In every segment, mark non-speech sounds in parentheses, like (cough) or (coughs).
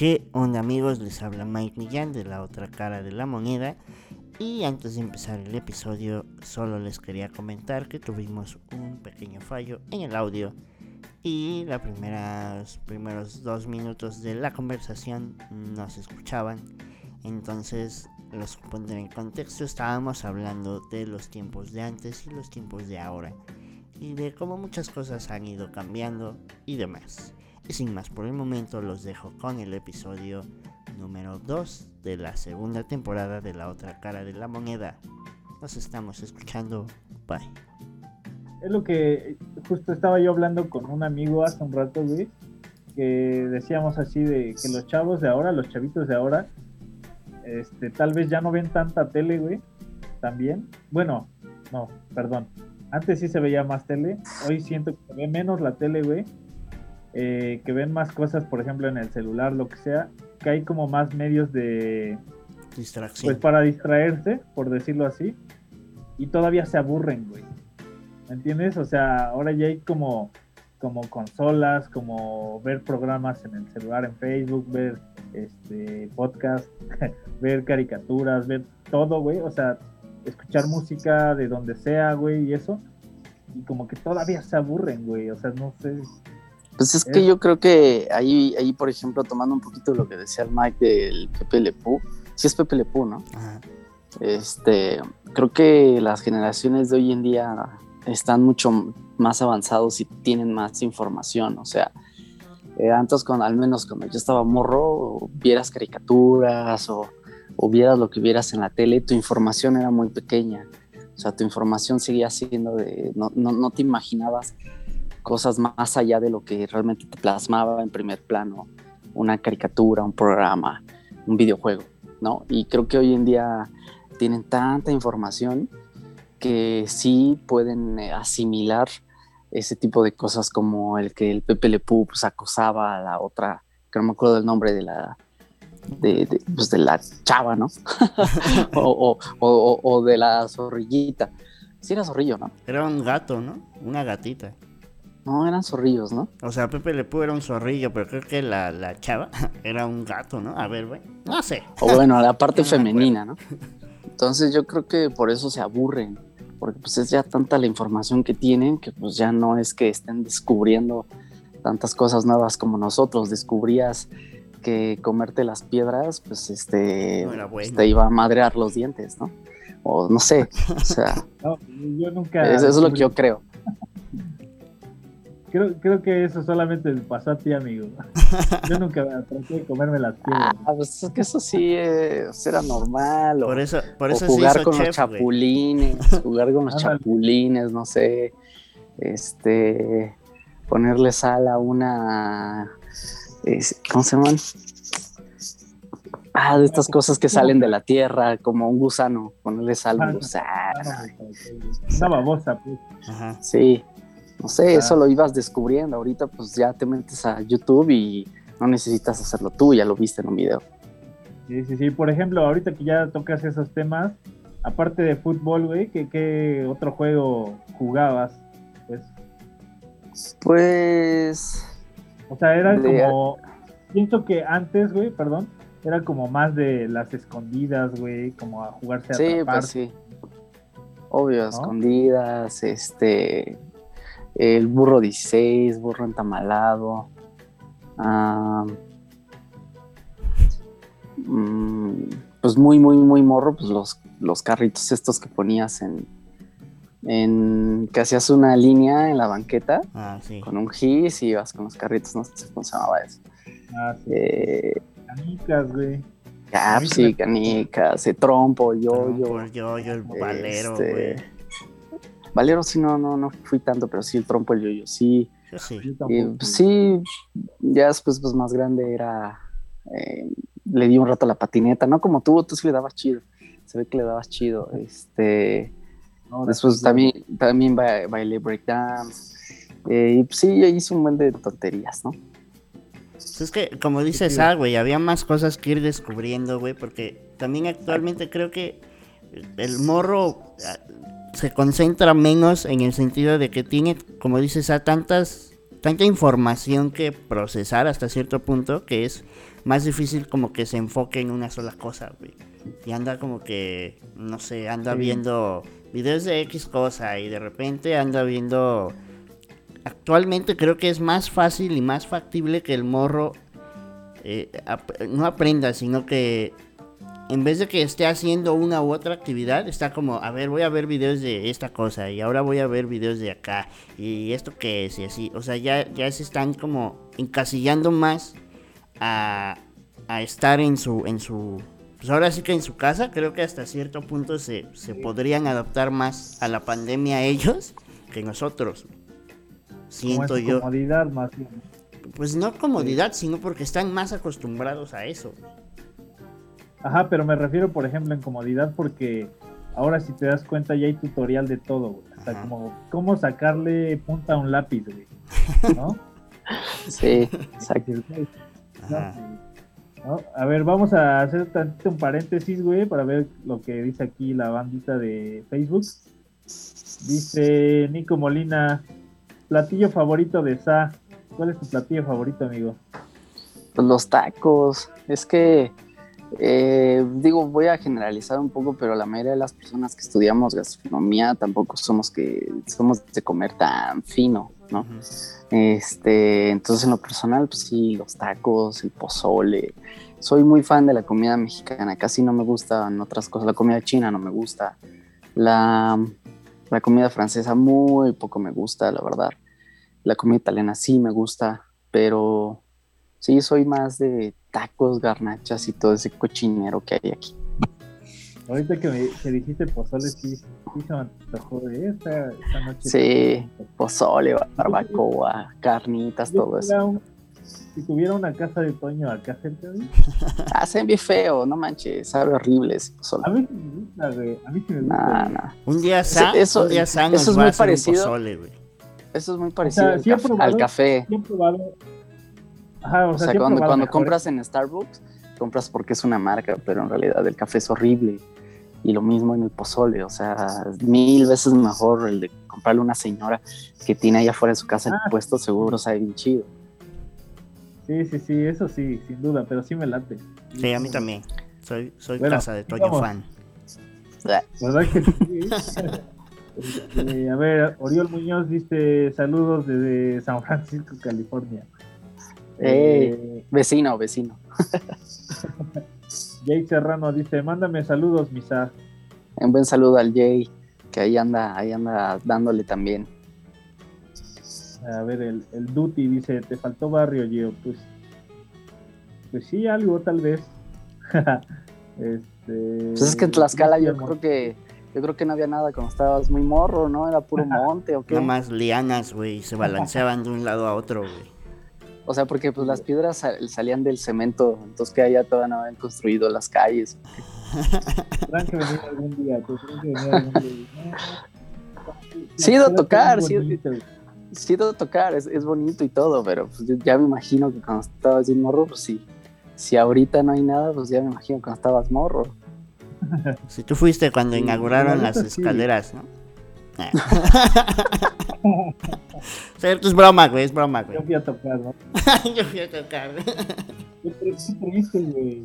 ¿Qué onda amigos? Les habla Mike Millán de la otra cara de la moneda. Y antes de empezar el episodio, solo les quería comentar que tuvimos un pequeño fallo en el audio. Y los primeros dos minutos de la conversación no se escuchaban. Entonces los pondré en contexto. Estábamos hablando de los tiempos de antes y los tiempos de ahora. Y de cómo muchas cosas han ido cambiando y demás. Y sin más por el momento los dejo con el episodio número 2 de la segunda temporada de La otra cara de la moneda. Nos estamos escuchando. Bye. Es lo que justo estaba yo hablando con un amigo hace un rato, güey, que decíamos así de que los chavos de ahora, los chavitos de ahora, este, tal vez ya no ven tanta tele, güey, también. Bueno, no, perdón. Antes sí se veía más tele, hoy siento que se ve menos la tele, güey, eh, que ven más cosas, por ejemplo, en el celular, lo que sea, que hay como más medios de distracción. Pues para distraerse, por decirlo así, y todavía se aburren, güey. ¿Me entiendes? O sea, ahora ya hay como, como consolas, como ver programas en el celular, en Facebook, ver este podcast, (laughs) ver caricaturas, ver todo, güey. O sea, escuchar música de donde sea, güey, y eso. Y como que todavía se aburren, güey. O sea, no sé pues es que yo creo que ahí, ahí, por ejemplo, tomando un poquito lo que decía el Mike del Pepe Lepú, sí es Pepe Lepú, ¿no? Este, creo que las generaciones de hoy en día están mucho más avanzados y tienen más información, o sea, eh, antes con, al menos cuando yo estaba morro, vieras caricaturas o, o vieras lo que vieras en la tele, tu información era muy pequeña, o sea, tu información seguía siendo de, no, no, no te imaginabas cosas más allá de lo que realmente te plasmaba en primer plano una caricatura, un programa, un videojuego, ¿no? Y creo que hoy en día tienen tanta información que sí pueden eh, asimilar ese tipo de cosas como el que el Pepe Le pues, acosaba a la otra, que no me acuerdo del nombre de la, de, pues, la chava, ¿no? (laughs) o, o, o, de la zorrillita. Sí era zorrillo, ¿no? Era un gato, ¿no? Una gatita. No, eran zorrillos, ¿no? O sea, Pepe Le Pú era un zorrillo, pero creo que la, la chava (laughs) era un gato, ¿no? A ver, güey. No sé. O bueno, la (laughs) parte femenina, ¿no? Entonces yo creo que por eso se aburren, porque pues es ya tanta la información que tienen que pues ya no es que estén descubriendo tantas cosas nuevas como nosotros. Descubrías que comerte las piedras, pues este, te iba a madrear los dientes, ¿no? O no sé, o sea, (laughs) no, yo nunca eso es lo que yo creo. Creo, creo que eso solamente pasó a ti, amigo. (laughs) Yo nunca traté de comerme las piedras. Ah, pues es que eso sí era normal. por eso, por eso (laughs) jugar con los chapulines, jugar con los chapulines, no sé. Este, ponerle sal a una. ¿Cómo se llaman? Ah, de estas cosas que salen de la tierra, como un gusano, ponerle sal a un gusano. Una babosa, pues. Ajá. Sí, no sé, eso lo ibas descubriendo. Ahorita pues ya te metes a YouTube y no necesitas hacerlo tú, ya lo viste en un video. Sí, sí, sí. Por ejemplo, ahorita que ya tocas esos temas, aparte de fútbol, güey, ¿qué, otro juego jugabas? Pues, pues... O sea, era como... Pienso que antes, güey, perdón, era como más de las escondidas, güey, como a jugarse a Sí, pues sí. Obvio, escondidas, este, el burro 16, burro entamalado. Mm, pues muy, muy, muy morro, pues los, los carritos estos que ponías en, en que hacías una línea en la banqueta ah, con un gis y ibas con los carritos, no sé cómo se llamaba eso. Ah, sí. Eh, canicas, güey. Ah, sí, canicas, el trompo, yo, yo. El yo, yo, el valero, este, güey. Valero sí no, no, no fui tanto, pero sí el trompo, el yoyo, sí. Sí, pues, sí, ya después pues más grande era, eh, le di un rato a la patineta, no como tú, tú sí le dabas chido, se ve que le dabas chido, este, después también, también bailé breakdance, eh, y pues sí, hice un buen de tonterías, ¿no? Pues es que, como dices, ah, güey, había más cosas que ir descubriendo, güey, porque también actualmente creo que el morro se concentra menos en el sentido de que tiene, como dices, a tantas tanta información que procesar hasta cierto punto que es más difícil como que se enfoque en una sola cosa, güey. Y anda como que, no sé, anda viendo videos de X cosa y de repente anda viendo... Actualmente creo que es más fácil y más factible que el morro eh, no aprenda, sino que en vez de que esté haciendo una u otra actividad, está como, a ver, voy a ver videos de esta cosa y ahora voy a ver videos de acá y esto qué es y así. O sea, ya, ya se están como encasillando más a, a estar en su, en su, pues ahora sí que en su casa. Creo que hasta cierto punto se, se podrían adaptar más a la pandemia ellos que nosotros. Siento yo. Comodidad más Pues no comodidad, sino porque están más acostumbrados a eso. Ajá, pero me refiero, por ejemplo, en comodidad porque ahora si te das cuenta ya hay tutorial de todo, güey. O sea, como cómo sacarle punta a un lápiz, güey. ¿No? (laughs) sí, exacto. A ver, vamos a hacer tantito un paréntesis, güey, para ver lo que dice aquí la bandita de Facebook. Dice Nico Molina, platillo favorito de Sa. ¿Cuál es tu platillo favorito, amigo? Pues los tacos. Es que eh, digo, voy a generalizar un poco, pero la mayoría de las personas que estudiamos gastronomía tampoco somos que somos de comer tan fino, ¿no? Este, entonces en lo personal, pues sí, los tacos, el pozole. Soy muy fan de la comida mexicana, casi no me gustan otras cosas. La comida china no me gusta. La, la comida francesa muy poco me gusta, la verdad. La comida italiana sí me gusta, pero Sí, soy más de tacos, garnachas y todo ese cochinero que hay aquí. Ahorita que, me, dijiste pozole, sí, sí se me antojó de esta, esta noche. Sí, pozole, barbacoa, carnitas, todo eso. si tuviera una casa de Toño acá cerca de (laughs) Hacen bien feo, no manches, sabe horrible ese pozole. A mí sí me gusta, güey. A mí sí me gusta. Nah, nah. Un día san, eso, un día san eso es muy parecido. Pozole, eso es muy parecido al, café, al café. Sí he probado o, sea, cuando, cuando compras en Starbucks, compras porque es una marca, pero en realidad el café es horrible. Y lo mismo en el pozole, o sea, mil veces mejor el de comprarle a una señora que tiene allá afuera de su casa el ah. puesto, seguro sabe bien chido. Sí, sí, sí, eso sí, sin duda, pero sí me late. Sí, a mí también. Soy, soy casa de Toño fan. ¿Verdad que sí? (laughs) Eh, a ver, Oriol Muñoz dice saludos desde San Francisco, California. Eh, vecino, vecino. (laughs) Jay Serrano dice, mándame saludos, misa. Un buen saludo al Jay, que ahí anda, ahí anda dándole también. A ver, el, el Duty dice, te faltó barrio, yo Pues, pues sí, algo tal vez. (laughs) este, pues es que en Tlaxcala yo creo que yo creo que no había nada cuando estabas muy morro, ¿no? Era puro (laughs) monte o qué. Nada más lianas, güey, se balanceaban de un lado a otro, güey. O sea, porque pues las piedras salían del cemento, entonces que allá todavía no habían construido las calles. Tendrán que venir algún día, que venir algún día. Sí, ido a tocar, sí, sí ido a tocar, es, es, bonito y todo, pero pues, ya me imagino que cuando estabas sin morro, pues sí. Si ahorita no hay nada, pues ya me imagino cuando estabas morro. (laughs) Si tú fuiste cuando inauguraron las escaleras, ¿no? (laughs) (laughs) Es broma, güey, es broma, güey. Yo fui a tocar, ¿no? (laughs) Yo fui a tocar. Qué triste, güey.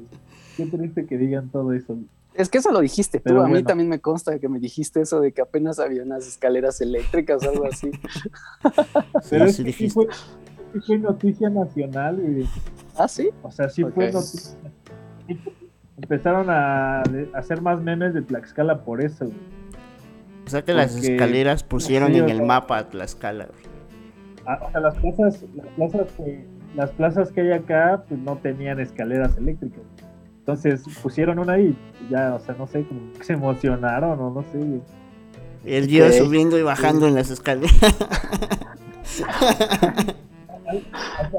Qué triste que digan todo eso. Es que eso lo dijiste tú, a mí también me consta que me dijiste eso de que apenas había unas escaleras eléctricas o algo así. (laughs) Pero sí, es que fue, fue, noticia nacional. ¿Ah, sí? O sea, sí fue noticia. Empezaron a, a hacer más memes de Tlaxcala por eso. O sea que las escaleras pusieron en el mapa Tlaxcala. Ah, o sea, las plazas, las plazas que, las plazas que hay acá, pues no tenían escaleras eléctricas. Entonces pusieron una ahí, ya, o sea, no sé, como que se emocionaron o no sé. El día subiendo y bajando en las escaleras. (laughs)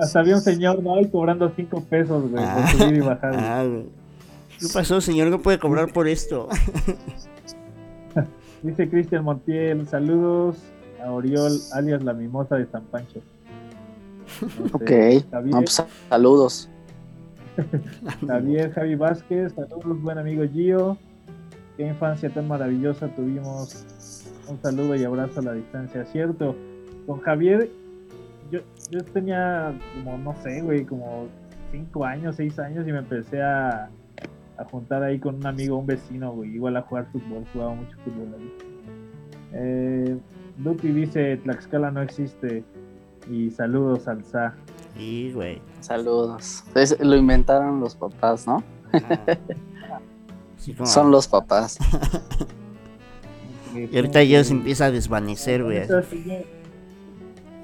Hasta había un señor, ¿no? Ahí cobrando cinco pesos, güey, por subir y bajar. Ah, ¿Qué pasó, señor? ¿Qué puede cobrar por esto? (laughs) Dice Cristian Montiel, saludos a Oriol, alias la mimosa de San Pancho. (laughs) ok, pues, saludos. (laughs) Javier Javi Vázquez, saludos, buen amigo Gio. Qué infancia tan maravillosa tuvimos. Un saludo y abrazo a la distancia, cierto. Con Javier, yo, yo tenía como, no sé, güey, como cinco años, seis años y me empecé a, a juntar ahí con un amigo, un vecino, güey, igual a jugar fútbol, jugaba mucho fútbol ahí. Eh, Dupi dice, Tlaxcala no existe y saludos al SA. Sí, güey. Saludos. lo inventaron los papás, ¿no? (laughs) Son los papás. y ahorita ya se empieza a desvanecer, güey.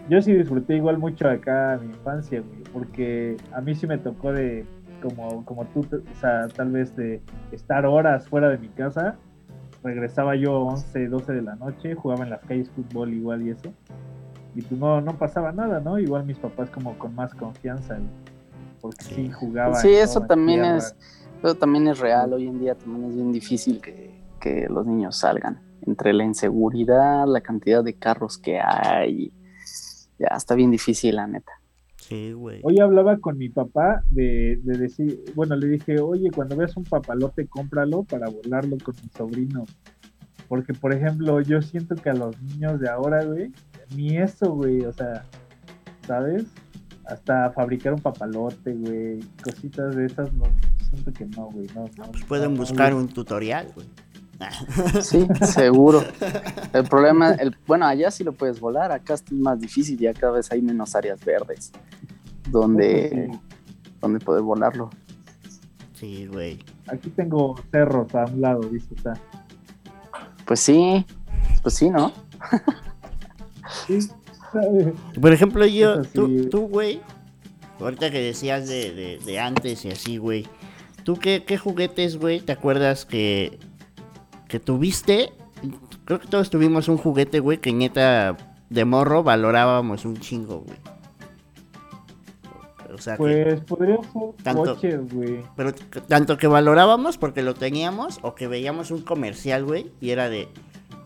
Yo sí disfruté igual mucho acá mi infancia, güey, porque a mí sí me tocó de, como, como tú, o sea, tal vez de estar horas fuera de mi casa. Regresaba yo 11, 12 de la noche, jugaba en las calles fútbol igual y eso. Y pues no, no pasaba nada, ¿no? Igual mis papás como con más confianza, porque sí, jugaba. Sí, eso también es, eso también es real. Hoy en día también es bien difícil que, que los niños salgan. Entre la inseguridad, la cantidad de carros que hay, ya está bien difícil, la neta. Sí, güey. Hoy hablaba con mi papá de, de, decir, bueno, le dije, oye, cuando veas un papalote, cómpralo para volarlo con mi sobrino. Porque, por ejemplo, yo siento que a los niños de ahora, güey, ni eso, güey, o sea, ¿sabes? Hasta fabricar un papalote, güey, cositas de esas, no, siento que no, güey, no. pues pueden buscar un tutorial, güey. Sí, seguro. El problema, el, bueno, allá sí lo puedes volar, acá es más difícil, ya cada vez hay menos áreas verdes donde, donde poder volarlo. Sí, güey. Aquí tengo cerros a un lado, ¿viste? Está. Pues sí, pues sí, ¿no? Por ejemplo, yo, tú, güey, ahorita que decías de, de, antes y así, güey, ¿tú qué, qué juguetes, güey, te acuerdas que que tuviste, creo que todos tuvimos un juguete, güey, que neta de morro valorábamos un chingo, güey. O sea pues podría ser tanto, güey. Pero tanto que valorábamos porque lo teníamos o que veíamos un comercial, güey, y era de,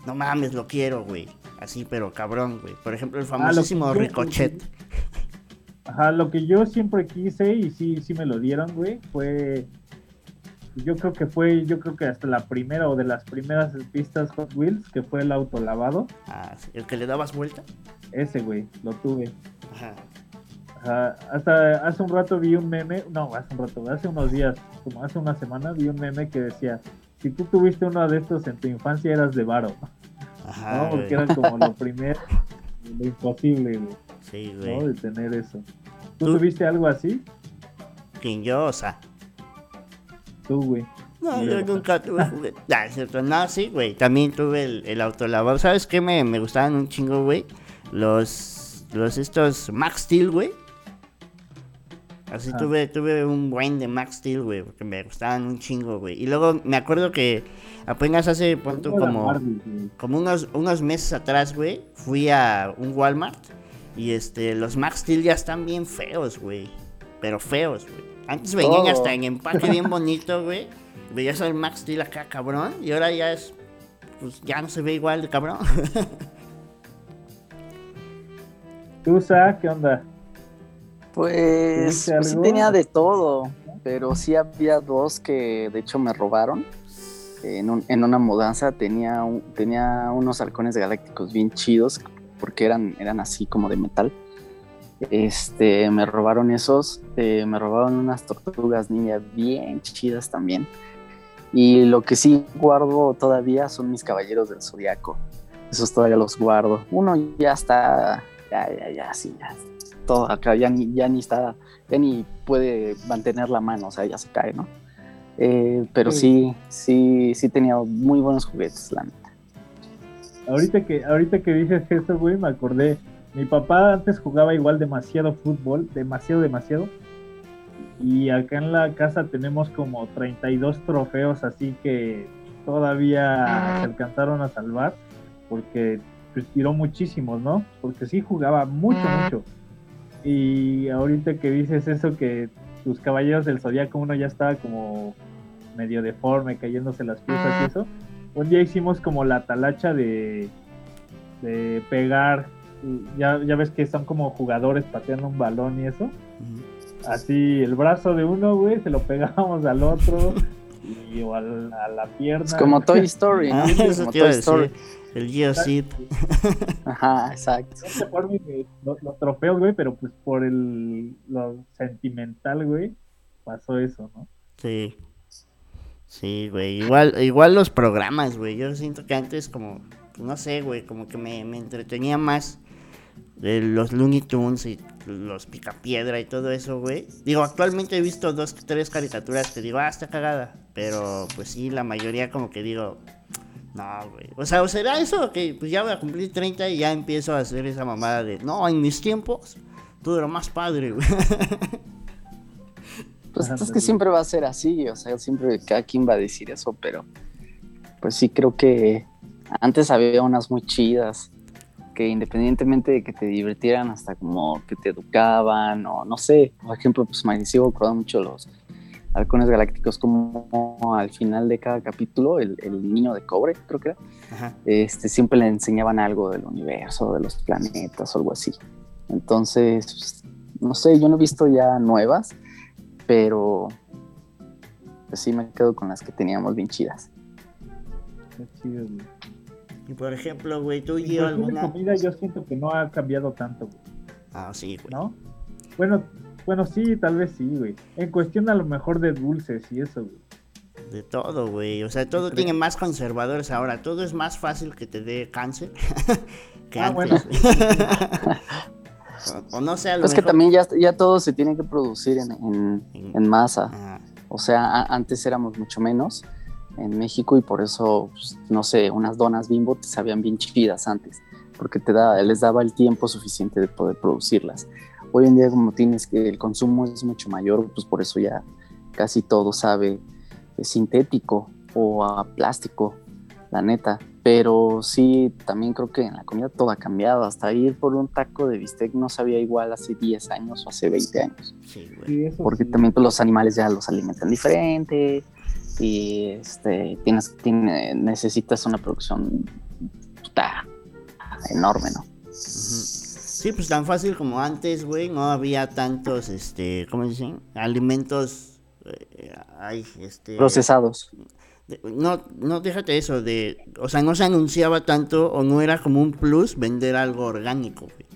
no mames, lo quiero, güey. Así, pero cabrón, güey. Por ejemplo, el ah, famosísimo Ricochet. (laughs) Ajá, lo que yo siempre quise y sí, sí me lo dieron, güey, fue yo creo que fue, yo creo que hasta la primera o de las primeras pistas Hot Wheels, que fue el auto lavado. Ah, ¿el que le dabas vuelta? Ese, güey, lo tuve. Ajá. Ajá. Hasta hace un rato vi un meme, no, hace un rato, hace unos días, como hace una semana, vi un meme que decía, si tú tuviste uno de estos en tu infancia eras de varo. Ajá, ¿no? Porque era como lo primero, lo imposible, güey. Sí, güey. ¿no? De tener eso. ¿Tú, tuviste algo así? ¿Quién yo? O sea, tú, güey. No, yo nunca tuve juguete. (laughs) Cierto. No, sí, güey. También tuve el, el autolavado. ¿Sabes qué? Me, me gustaban un chingo, güey. Los, los estos Max Steel, güey. Así ah. tuve, tuve un buen de Max Steel, güey, porque me gustaban un chingo, güey. Y luego me acuerdo que apenas hace punto como, como unos, unos meses atrás, güey, fui a un Walmart y este, los Max Steel ya están bien feos, güey. Pero feos, güey. Antes venían hasta en empaque bien bonito, güey. Veías al Max Steel acá, cabrón. Y ahora ya es. Pues ya no se ve igual de cabrón. (laughs) ¿Tú, qué onda? Pues, pues sí tenía de todo. Pero sí había dos que de hecho me robaron. En, en una mudanza tenía, tenía unos halcones galácticos bien chidos. Porque eran, eran así como de metal este, me robaron esos, eh, me robaron unas tortugas niñas bien chidas también. Y lo que sí guardo todavía son mis caballeros del zodiaco. Esos todavía los guardo. Uno ya está, ya, ya, ya, sí, ya. Todo acá ya ni, ya ni está, ya ni puede mantener la mano, o sea, ya se cae, ¿no? Eh, pero sí, sí, sí tenía muy buenos juguetes, la neta. Ahorita que, ahorita que dices eso, güey, me acordé mi papá antes jugaba igual demasiado fútbol, demasiado, demasiado. Y acá en la casa tenemos como 32 trofeos, así que todavía se alcanzaron a salvar, porque pues, tiró muchísimos, ¿no? Porque sí jugaba mucho, mucho. Y ahorita que dices eso, que tus caballeros del zodiaco uno ya estaba como medio deforme, cayéndose las piezas y eso. Un día hicimos como la talacha de, de pegar ya, ya ves que son como jugadores pateando un balón y eso. Así el brazo de uno, güey, se lo pegábamos al otro. y, o a la, pierna. Es como Toy Story, ¿no? Ah, como Toy Story. El Geocid. (laughs) Ajá, exacto. No por los, trofeos, güey, pero pues por el lo sentimental, güey, pasó eso, ¿no? Sí. Sí, güey. Igual, igual los programas, güey. Yo siento que antes como, no sé, güey, como que me, me entretenía más de los Looney Tunes y los Picapiedra y todo eso, güey. Digo, actualmente he visto dos, tres caricaturas que digo, ah, está cagada. Pero pues sí, la mayoría como que digo, no, güey. O sea, ¿o será eso? Que pues ya voy a cumplir 30 y ya empiezo a hacer esa mamada de, no, en mis tiempos todo era más padre, güey. (laughs) Pues es que siempre va a ser así, o sea, siempre cada quien va a decir eso, pero pues sí creo que antes había unas muy chidas que independientemente de que te divirtieran hasta como que te educaban o no sé, por ejemplo, pues me sigo acordando mucho los halcones galácticos como al final de cada capítulo el, niño de cobre creo que era este siempre le enseñaban algo del universo de los planetas o algo así. Entonces pues, no sé yo no he visto ya nuevas pero pues sí me quedo con las que teníamos bien chidas y por ejemplo güey tú y yo alguna comida yo siento que no ha cambiado tanto ah sí güey no bueno bueno, sí, tal vez sí, güey. En cuestión a lo mejor de dulces y eso, güey. De todo, güey. O sea, todo tiene más conservadores ahora. Todo es más fácil que te dé cáncer (laughs) que ah, antes. (laughs) o, no sé, a Es que también ya, ya todo se tiene que producir en, en, masa. O sea, antes éramos mucho menos en México y por eso, pues, no sé, unas donas bimbo te sabían bien chidas antes, porque te da, les daba el tiempo suficiente de poder producirlas. Hoy en día como tienes que el consumo es mucho mayor, pues por eso ya casi todo sabe sintético o a plástico, la neta. Pero sí, también creo que en la comida todo ha cambiado. Hasta ir por un taco de bistec no sabía igual hace 10 años o hace 20 años. Sí, Porque también pues, los animales ya los alimentan diferente y este, tienes, necesitas una producción enorme, ¿no? Sí, pues tan fácil como antes, güey, no había tantos, este, ¿cómo dicen? Alimentos, eh, este... Procesados. No, no, déjate eso, de, o sea, no se anunciaba tanto o no era como un plus vender algo orgánico, güey.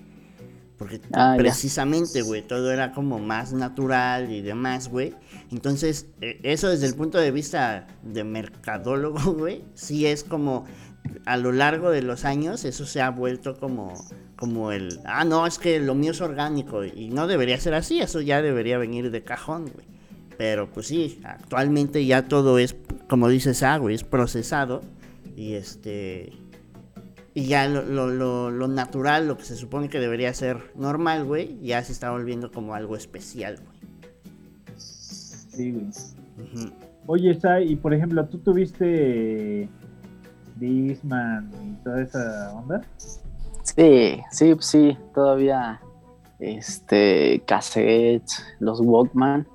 Porque ah, precisamente, güey, todo era como más natural y demás, güey. Entonces, e, eso desde el punto de vista de mercadólogo, (laughs) güey, sí es como a lo largo de los años eso se ha vuelto como como el, ah, no, es que lo mío es orgánico y no debería ser así, eso ya debería venir de cajón, güey. Pero pues sí, actualmente ya todo es, como dices, ah, güey, es procesado y este... Y ya lo, lo, lo, natural, lo que se supone que debería ser normal, güey, ya se está volviendo como algo especial, güey. Sí, güey. Oye, Sai, y por ejemplo, ¿tú tuviste Disman y toda esa onda? Sí, sí, sí, todavía este cassettes, los Walkman,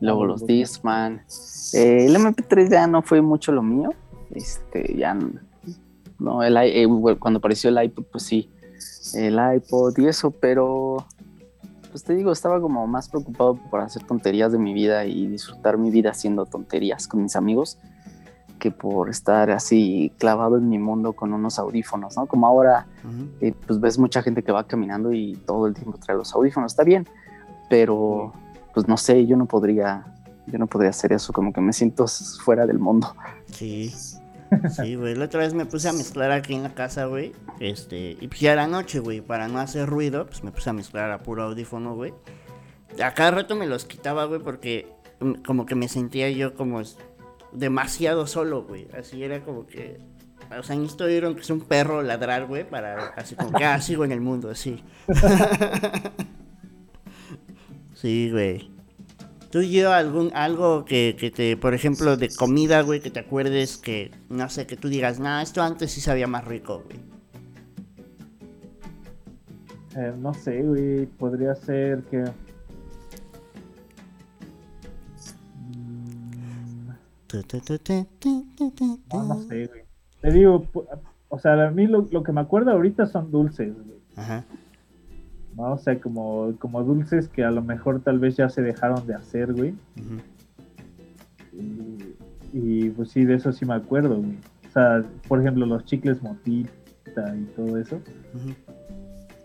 luego ah, los Discman. Eh, el MP3 ya no fue mucho lo mío. Este, ya no, el, eh, cuando apareció el iPod, pues sí, el iPod y eso, pero pues te digo, estaba como más preocupado por hacer tonterías de mi vida y disfrutar mi vida haciendo tonterías con mis amigos que por estar así clavado en mi mundo con unos audífonos, ¿no? Como ahora, eh, pues ves mucha gente que va caminando y todo el tiempo trae los audífonos, está bien, pero pues no sé, yo no podría, yo no podría hacer eso, como que me siento fuera del mundo. Sí. Sí, güey, la otra vez me puse a mezclar aquí en la casa, güey, este, y pues ya era noche, güey, para no hacer ruido, pues me puse a mezclar a puro audífono, güey. A cada rato me los quitaba, güey, porque como que me sentía yo como demasiado solo, güey. Así era como que. O sea, esto oyeron que es un perro ladrar, güey, para así como que ah, sigo en el mundo, así. (laughs) sí, güey. ¿Tú y yo algún, algo que, que, te, por ejemplo, de comida, güey, que te acuerdes que, no sé, que tú digas, nah, esto antes sí sabía más rico, güey? Eh, no sé, güey, podría ser que No, sé, güey. Te digo, o sea, a mí lo, que me acuerdo ahorita son dulces, güey. Ajá. No, o sea, como, como dulces que a lo mejor tal vez ya se dejaron de hacer, güey. Y pues sí, de eso sí me acuerdo, güey. O sea, por ejemplo, los chicles motita y todo eso.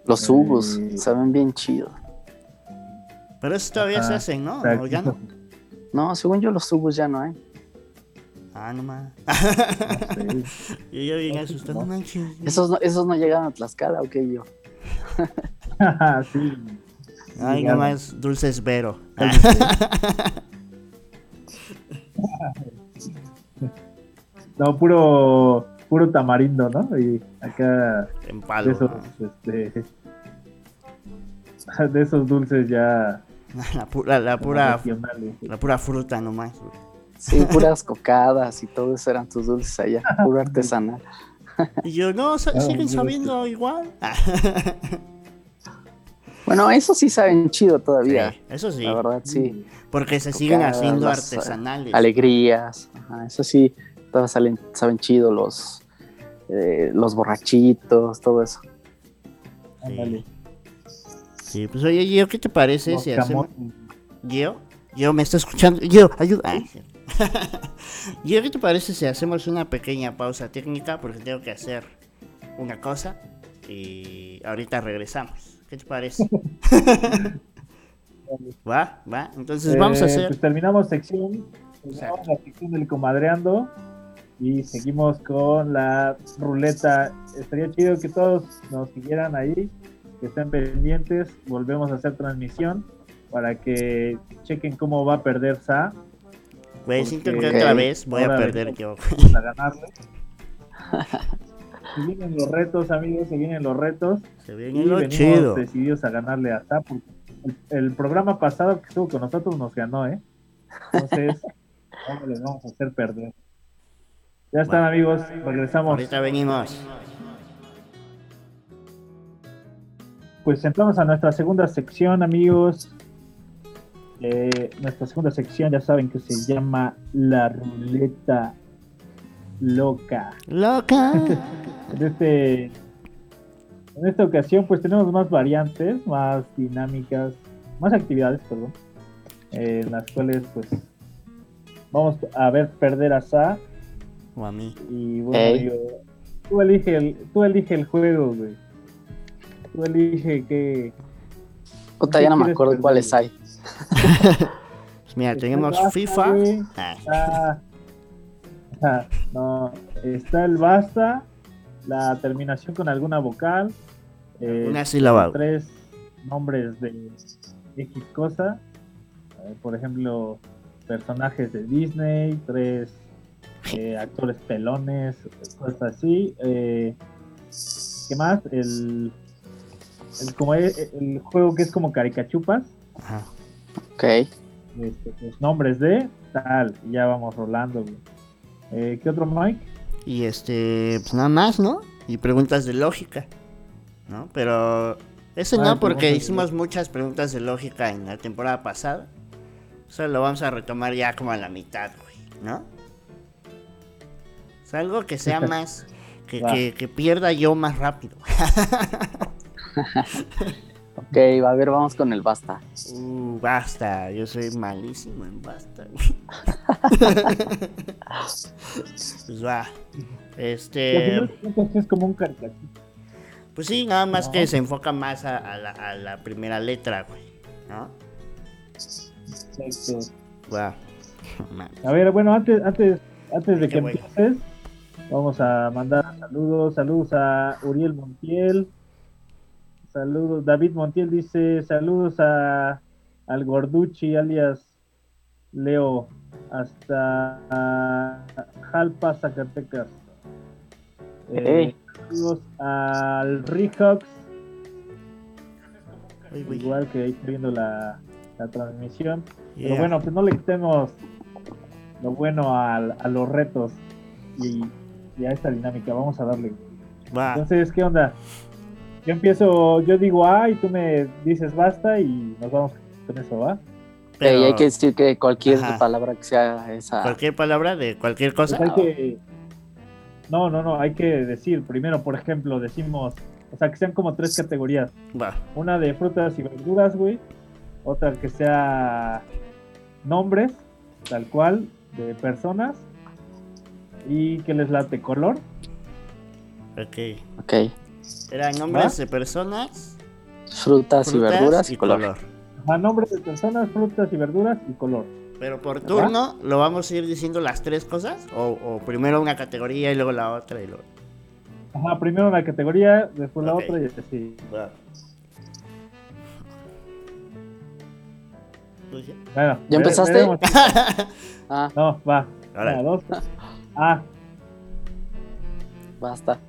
Los jugos, eh, saben bien chido. Pero eso todavía se hacen, ¿no? ¿O ya no? No, según yo los jugos ya no hay. Ah, no más. (laughs) y yo bien asustado, no Esos no, esos no llegaron a Tlaxcala, ok, yo. (laughs) (laughs) sí. Ay, nada más dulces Vero. (laughs) no, puro puro tamarindo, ¿no? Y acá en palo, de esos, este, (laughs) de esos dulces ya la pura la pura la pura fruta nomás. Sí, puras cocadas y todo eso eran tus dulces allá, puro artesanal. Y yo, no, siguen sabiendo igual. Bueno, eso sí saben chido todavía. eso sí. La verdad, sí. Porque se siguen haciendo artesanales. Alegrías. eso sí, todas salen, saben chido los, eh, los borrachitos, todo eso. Sí. sí. pues oye, Gio, ¿qué te parece si hacemos... Gio, Gio, ¿me está escuchando? Gio, ayuda. (laughs) ¿qué te parece si hacemos una pequeña pausa técnica? Porque tengo que hacer una cosa y ahorita regresamos. ¿Qué te parece? (laughs) ¿Va? ¿Va? Entonces vamos a hacer... Pues terminamos sección, terminamos la sección del comadreando y seguimos con la ruleta. Estaría chido que todos nos siguieran ahí, que estén pendientes. Volvemos a hacer transmisión para que chequen cómo va a perder Sa Güey, siento que otra vez voy a perder yo. A ganarle. (laughs) Se vienen los retos, amigos, se vienen los retos. Se vienen los chido. decididos a ganarle a Porque el, programa pasado que estuvo con nosotros nos ganó, ¿eh? Entonces, (laughs) ¿cómo les vamos a hacer perder? Ya están, amigos, regresamos. Ahorita venimos. Pues entramos a nuestra segunda sección, amigos. Eh, nuestra segunda sección ya saben que se llama La Ruleta Loca. Loca. (laughs) en, este, en esta ocasión pues tenemos más variantes, más dinámicas, más actividades, perdón, en las cuales pues vamos a ver perder a Sa. O a mí. Y bueno, tú elige el, tú elige el juego, güey. Tú elige qué... Puta, ya no me acuerdo cuáles hay. pues (laughs) mira, tenemos FIFA. Ah. no, está el basta, la terminación con alguna vocal. Eh, Una sílaba. Tres nombres de X cosa. Eh, por ejemplo, personajes de Disney, tres eh, actores pelones, cosas así. ¿Qué más? El, el, como el, juego que es como caricachupas. Ajá. Ok. Este, pues, nombres de tal, y ya vamos rolando. Eh, ¿Qué otro, Mike? Y este, pues nada más, ¿no? Y preguntas de lógica, ¿no? Pero eso no, porque hicimos muchas preguntas de lógica en la temporada pasada. Eso lo vamos a retomar ya como a la mitad, güey, ¿no? Es algo que sea (laughs) más, que, que pierda yo más rápido. (laughs) Ok, a ver, vamos con el basta. Uh, basta, yo soy malísimo en basta. (laughs) pues va. Este. Es como un Pues sí, nada más que se enfoca más a, la, primera letra, güey. ¿No? Exacto. (laughs) A ver, bueno, antes, antes, antes de que empieces, vamos a mandar saludos. Saludos a Uriel Montiel. Saludos, David Montiel dice saludos a al Gorduchi alias Leo hasta Jalpa, Zacatecas. Eh, saludos al Ricox. Igual que ahí viendo la, la transmisión. Pero bueno, pues no le quitemos lo bueno a, a los retos y, a esta dinámica. Vamos a darle. Entonces, ¿qué onda? Yo empiezo, yo digo ah y tú me dices basta y nos vamos con eso, ¿va? Pero hay que decir que cualquier palabra que sea esa. Cualquier palabra de cualquier cosa. Pues no, no, no, hay que decir, primero, por ejemplo, decimos, o sea, que sean como tres categorías. Va. Una de frutas y verduras, güey. Otra que sea nombres, tal cual, de personas. ¿Y qué les late? ¿Color? Ok. Ok. Eran nombres de personas, Frutas, y verduras y, color. A nombres de personas, frutas y verduras y color. Pero por turno, ¿lo vamos a ir diciendo las tres cosas? ¿O, o primero una categoría y luego la otra y luego... Ajá, primero una categoría, después la otra y así. Bueno, ¿Ya empezaste? veremos. (laughs) Ah, No, va. Ahora. Una, dos. A, basta.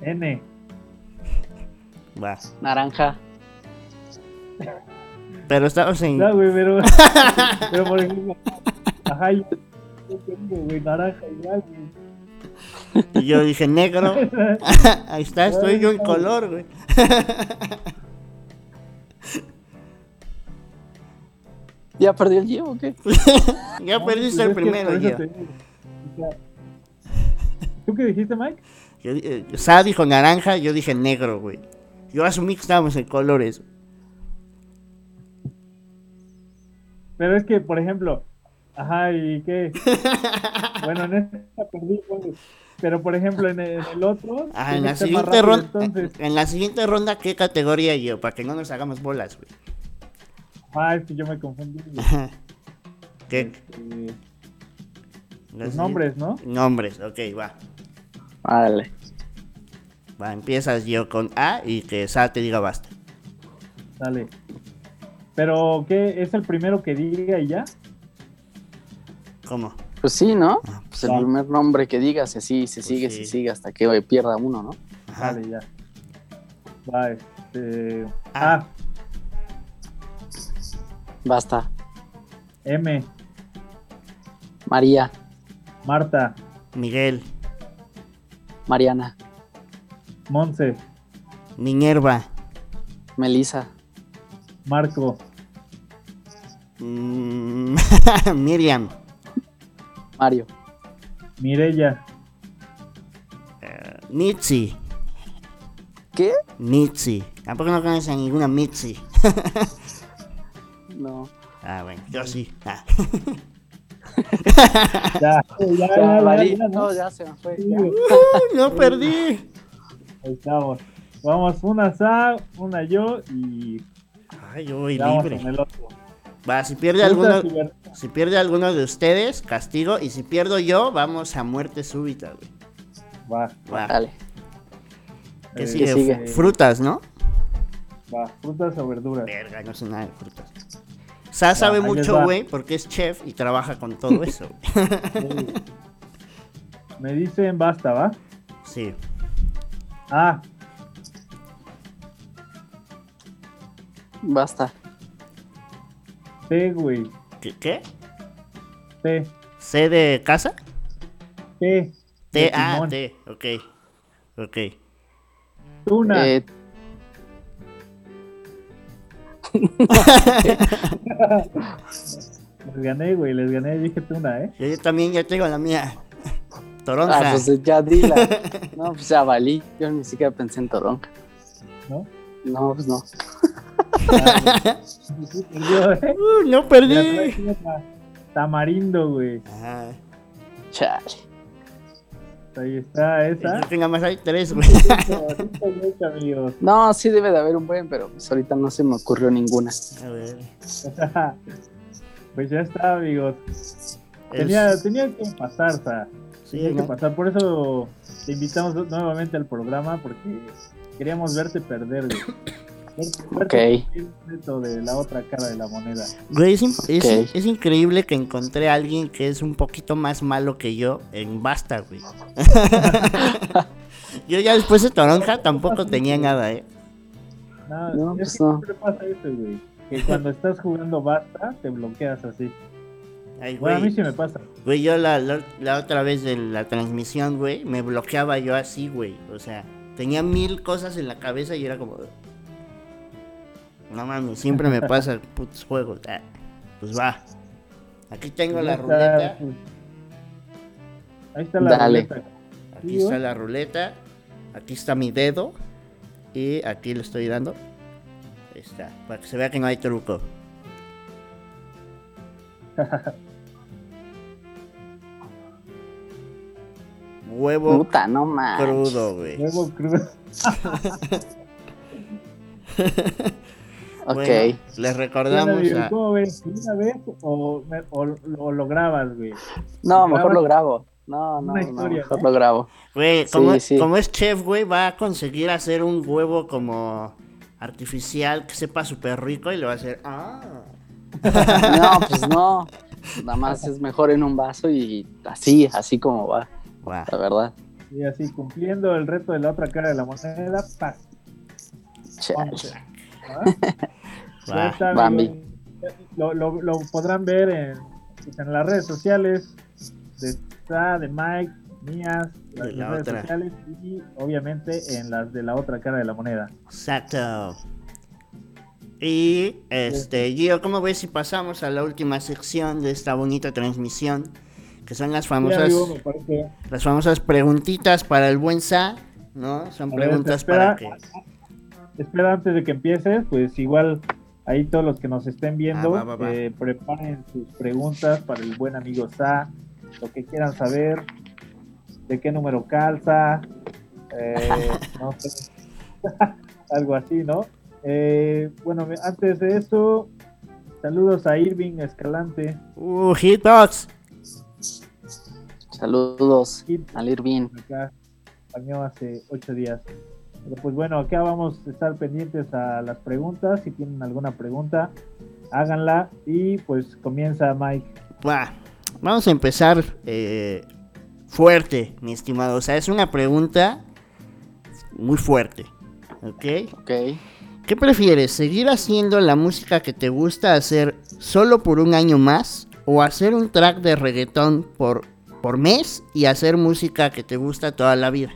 N, Va. Naranja. Pero estamos en... Ya, güey, pero, (laughs) pero por ejemplo, ajá, yo, yo te digo, güey, naranja igual, güey. Y yo dije negro. (laughs) Ahí está, estoy yo en color, güey. (laughs) ¿Ya perdió el llevo o qué? Ya No, perdiste pues el primero, yo. te digo, o sea, ¿Tú qué dijiste, Mike? Yo, eh, Sa dijo naranja, yo dije negro, güey. Yo asumí que estábamos en colores. Pero es que, por ejemplo, ajá, ¿y qué? (laughs) bueno, en esta perdí. Pero, por ejemplo, en el, en el otro... Ah, en la siguiente rápido, ronda. Entonces, En la siguiente ronda, ¿qué categoría yo? Para que no nos hagamos bolas, güey. ah, es que yo me confundí. güey. (laughs) ¿Qué? Este, Los nombres, ¿no? Nombres, ok, va. Vale. Va, empiezas yo con A y que Sa te diga basta. Dale. Pero, ¿qué? ¿Es el primero que diga y ya? ¿Cómo? Pues sí, ¿no? Ah, Pues el Va. primer nombre que así se Pues sigue, sí. se sigue hasta que pierda uno, ¿no? Ajá. Dale, ya. Va, este... Ah. A, Basta. M, María, Marta, Miguel, Mariana, Monse, Minerva, Melisa, Marco, mm, (laughs) Miriam, Mario, Mirella, eh, Mitzi, ¿Qué? Mitzi. Tampoco no conoces a ninguna Mitzi. No. (laughs) Ah, bueno, yo sí. Ah. (laughs) ya, ya, ya, Ya, ya, valí. ya, ¿no? No, ya se me fue. Ya. güey. ¡Uh, no perdí! Ahí estamos. Vamos, una Sa, una yo y Ay, yo voy libre. Va, si pierde alguno, si pierde alguno de ustedes, castigo. Y si pierdo yo, vamos a muerte súbita, güey. Va, Va. Dale. ¿Qué Eh, sigue? sigue? Frutas, ¿no? va, frutas o verduras. Verga, no sé nada de frutas. Sa sabe ahí les mucho, va. güey, porque es chef y trabaja con todo (laughs) eso. Me dicen basta, ¿va? Sí. A, Basta. T, güey. ¿Qué? qué? T, ¿C de casa? T. T, ah. T, ok. Ok. Tuna. Eh, (laughs) Les gané, güey, les gané. Dije tuna, ¿eh? Yo, yo también ya tengo la mía. ah, Toronja. pues ya dila. (laughs) No, pues ya valí. Yo ni siquiera pensé en toronja. ¿No? No, pues no. Ah, güey. Sí, perdió, ¿eh? Uh, no perdí. Tamarindo, güey. Ajá. Chale. Ahí está esa. Que nada más hay tres, güey. No, sí debe de haber un buen, pero pues ahorita no se me ocurrió ninguna. A ver. (laughs) Pues ya está, amigos. Es- Tenía, tenía que pasar, sea, sí, tenía que ¿no? pasar. Por eso te invitamos nuevamente al programa, porque queríamos verte perder, güey. Ok. el reto de la otra cara de la moneda. Güey, es, in- es- Ok. es increíble que encontré a alguien que es un poquito más malo que yo en Basta, güey. (laughs) yo ya después de Toronja tampoco tenía nada, eh. No, No, es pues que no. siempre pasa eso, güey. Que cuando estás jugando basta, te bloqueas así. Ay, Bueno, a mí sí me pasa. güey, yo la, la, la otra vez de la transmisión, güey, me bloqueaba yo así, güey. O sea, tenía mil cosas en la cabeza y era como... No mames, siempre me pasa putos juegos. Ah, pues va. Aquí tengo la ruleta. pues. Ahí está la Dale. ruleta. Aquí está güey. la ruleta. Aquí está mi dedo. Y aquí le estoy dando. Ahí está. Para que se vea que no hay truco. (laughs) huevo Puta, no crudo, güey. Huevo crudo. (laughs) (laughs) Ok. Bueno, les recordamos Amigo, a... ¿Cómo ves? ¿Una vez o, me- o- o lo grabas, güey? no, mejor grabas lo grabo. No, no, no, mejor lo grabo. Güey, como, sí. como es chef, güey, va a conseguir hacer un huevo como artificial que sepa súper rico y le va a hacer... Ah. No, (laughs) pues no. Nada más es mejor en un vaso y así, así como va, Va. la verdad. Y así, cumpliendo el reto de la otra cara de la moneda, ¡paz! ¿Ah? (laughs) Ya Bambi. Lo, lo- lo podrán ver en, en las redes sociales de Sa, de Mike, mías, las De la redes otra. sociales y obviamente en las de la otra cara de la moneda. Exacto. Y, este, Gio, ¿cómo ves si pasamos a la última sección de esta bonita transmisión? Que son las Sí, famosas, amigo, me parece. las famosas preguntitas para el buen Sa, ¿no? Son A ver, preguntas espera. para que... Espera antes de que empieces, pues igual ahí todos los que nos estén viendo, Ah, va, va, va. eh, preparen sus preguntas para el buen amigo Sa, lo que quieran saber, de qué número calza, eh, (laughs) no sé, (laughs) algo así, ¿no? Eh, bueno, antes de eso, saludos a Irving Escalante, Uh, hitbox. Saludos Hit al Irving. acá acompañó hace ocho días. Pero pues bueno, acá vamos a estar pendientes a las preguntas. Si tienen alguna pregunta, háganla. Y pues comienza Mike. Va, vamos a empezar eh, fuerte, mi estimado. O sea, es una pregunta muy fuerte. ¿Ok? Ok. ¿Qué prefieres? ¿Seguir haciendo la música que te gusta hacer solo por un año más? ¿O hacer un track de reggaetón por, por mes y hacer música que te gusta toda la vida?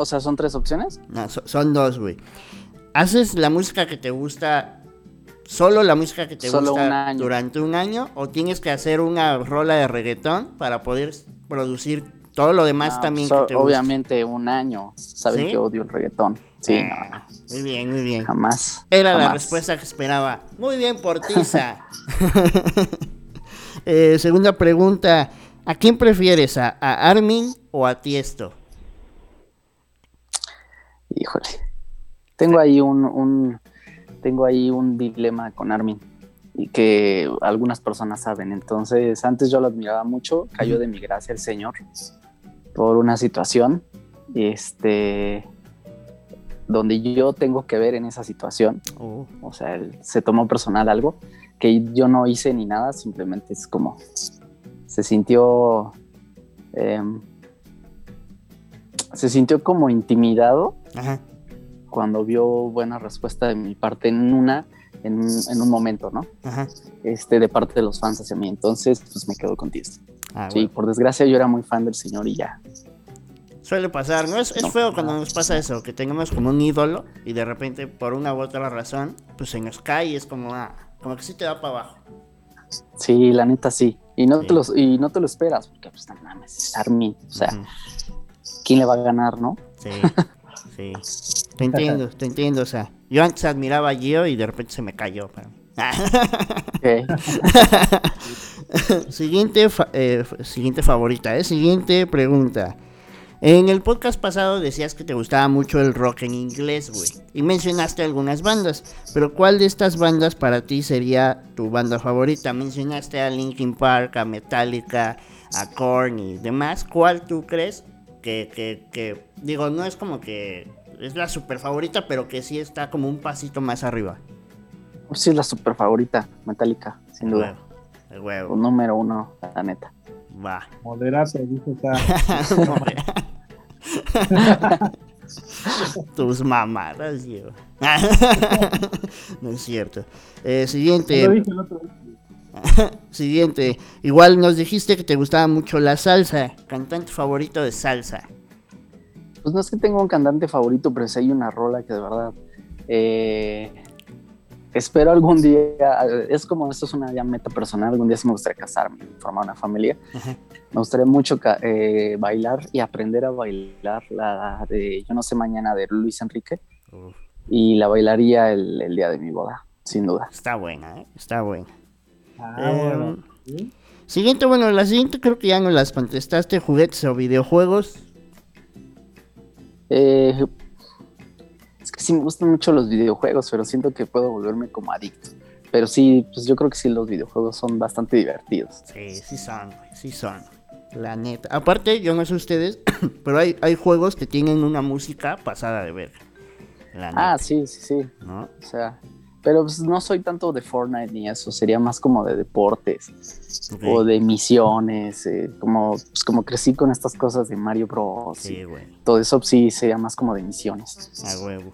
O sea, ¿son tres opciones? No, so- son dos, güey. ¿Haces la música que te gusta, solo la música que te Solo gusta durante un año? ¿O tienes que hacer una rola de reggaetón para poder producir todo lo demás No, también so- que te gusta? obviamente un año. Saben ¿Sí? que odio el reggaetón. Sí, no, Ah, muy bien, muy bien. jamás. Era la respuesta que esperaba. Muy bien, Portiza. (laughs) (laughs) Eh, segunda pregunta. ¿A quién prefieres? ¿A, a Armin o a Tiesto? Híjole. Tengo ahí un, un- tengo ahí un dilema con Armin y que algunas personas saben. Entonces, antes yo lo admiraba mucho, cayó de mi gracia el señor por una situación este donde yo tengo que ver en esa situación, Oh, o sea, él se tomó personal algo que yo no hice ni nada, simplemente es como se sintió em, se sintió como intimidado Ajá. cuando vio buena respuesta de mi parte en una, en un, en un momento, ¿no? Ajá. Este, de parte de los fans hacia mí. Entonces, pues me quedo con Tiesto. Ah, Sí, bueno. por desgracia yo era muy fan del señor y ya. Suele pasar, ¿no? Es, es No. feo cuando nos pasa eso, que tengamos como un ídolo y de repente por una u otra razón, pues se nos cae y es como, ah, como que sí te va para abajo. Sí, la neta sí. Y no, Sí. Te, lo, y no te lo esperas, porque pues no mames, es Armin. O sea. ¿quién le va a ganar, no? Sí, (laughs) sí. Te entiendo, te entiendo, o sea, yo antes admiraba a Gio y de repente se me cayó. pero- Ok. (laughs) siguiente, fa- eh, siguiente favorita, ¿eh? Siguiente pregunta. En el podcast pasado decías que te gustaba mucho el rock en inglés, güey. Y mencionaste algunas bandas. Pero ¿cuál de estas bandas para ti sería tu banda favorita? Mencionaste a Linkin Park, a Metallica, a Korn y demás. ¿Cuál tú crees que, que, que- digo, no es como que es la super favorita, pero que sí está como un pasito más arriba? Sí, es la super favorita, Metallica, sin El duda. huevo, el huevo. Un número uno, la neta. Va. Moderato, dice acá. (laughs) Tus mamadas, yo. (laughs) no es cierto. Eh, Lo siguiente, dije el otro día. (laughs) siguiente. Igual nos dijiste que te gustaba mucho la salsa. Cantante favorito de salsa. Pues no es que tenga un cantante favorito, pero sí hay una rola que de verdad eh, espero algún día. Es como esto es una ya meta personal. Algún día sí me gustaría casarme, formar una familia. Ajá. Me gustaría mucho eh, bailar y aprender a bailar la de Yo no sé mañana de Luis Enrique Uf, y la bailaría el, el día de mi boda, sin duda. está buena, ¿eh? Está buena. Ah, Eh, bueno. ¿Sí? Siguiente, bueno, la siguiente creo que ya no las contestaste, juguetes o videojuegos. Eh, es que sí me gustan mucho los videojuegos, pero siento que puedo volverme como adicto. Pero sí, pues yo creo que sí los videojuegos son bastante divertidos. Sí, sí son, sí son. La neta. Aparte, yo no sé ustedes, (coughs) pero hay, hay juegos que tienen una música pasada de ver. ah, sí, sí, sí. ¿No? O sea, pero pues no soy tanto de Fortnite ni eso, sería más como de deportes o de misiones, eh, como, pues como crecí con estas cosas de Mario Bros. Sí, güey. Todo eso sí sería más como de misiones. A huevo.